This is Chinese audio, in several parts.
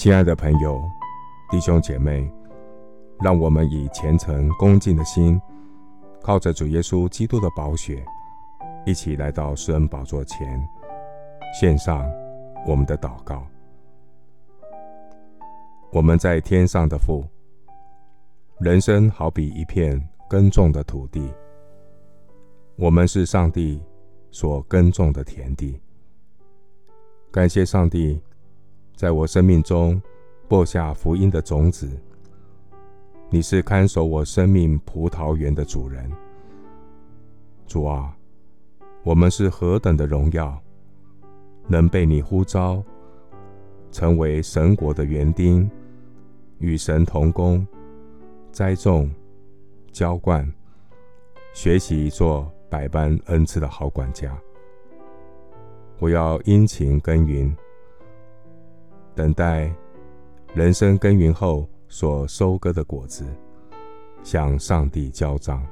亲爱的朋友、弟兄姐妹，让我们以虔诚恭敬的心，靠着主耶稣基督的宝血，一起来到施恩宝座前，献上我们的祷告。我们在天上的父，人生好比一片耕种的土地，我们是上帝所耕种的田地。感谢上帝。在我生命中播下福音的种子，你是看守我生命葡萄园的主人。主啊，我们是何等的荣耀，能被你呼召，成为神国的园丁，与神同工，栽种、浇灌，学习做百般恩赐的好管家。我要殷勤耕耘。等待人生耕耘后所收割的果子，向上帝交账。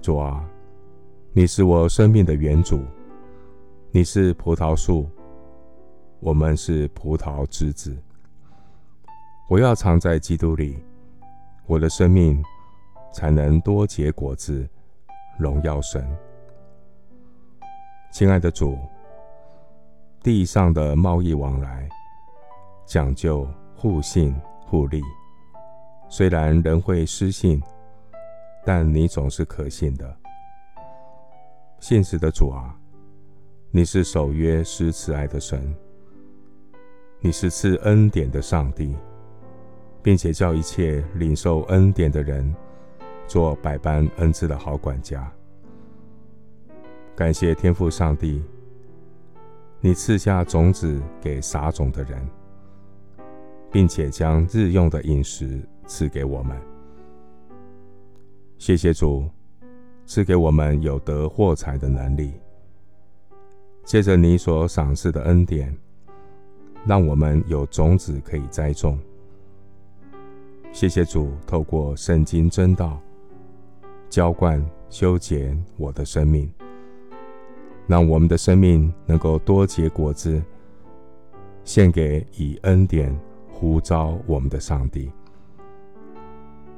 主啊，你是我生命的园主，你是葡萄树，我们是葡萄枝子。我要藏在基督里，我的生命才能多结果子，荣耀神。亲爱的主。地上的贸易往来讲究互信互利，虽然人会失信，但你总是可信的。信实的主啊，你是守约施慈爱的神，你是赐恩典的上帝，并且叫一切领受恩典的人做百般恩赐的好管家。感谢天父上帝。你赐下种子给撒种的人，并且将日用的饮食赐给我们。谢谢主，赐给我们有得获财的能力。借着你所赏赐的恩典，让我们有种子可以栽种。谢谢主，透过圣经真道，浇灌修剪我的生命。让我们的生命能够多结果子，献给以恩典呼召我们的上帝。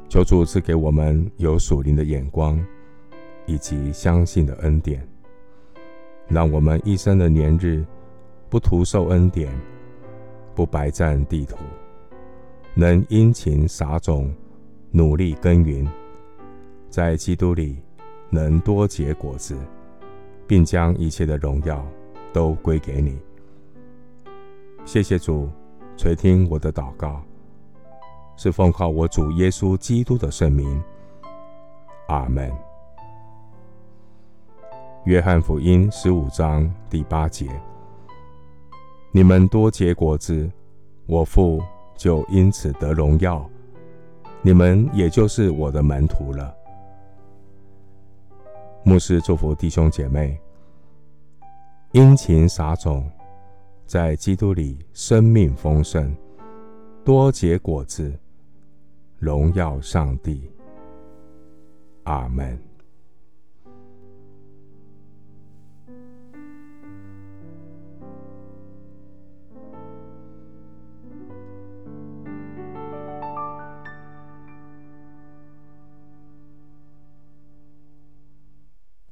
求主赐给我们有属灵的眼光，以及相信的恩典，让我们一生的年日不徒受恩典，不白占地土，能殷勤撒种，努力耕耘，在基督里能多结果子。并将一切的荣耀都归给你。谢谢主垂听我的祷告，是奉靠我主耶稣基督的圣名。阿门。约翰福音十五章第八节：你们多结果子，我父就因此得荣耀，你们也就是我的门徒了。牧师祝福弟兄姐妹，殷勤撒种，在基督里生命丰盛，多结果子，荣耀上帝。阿门。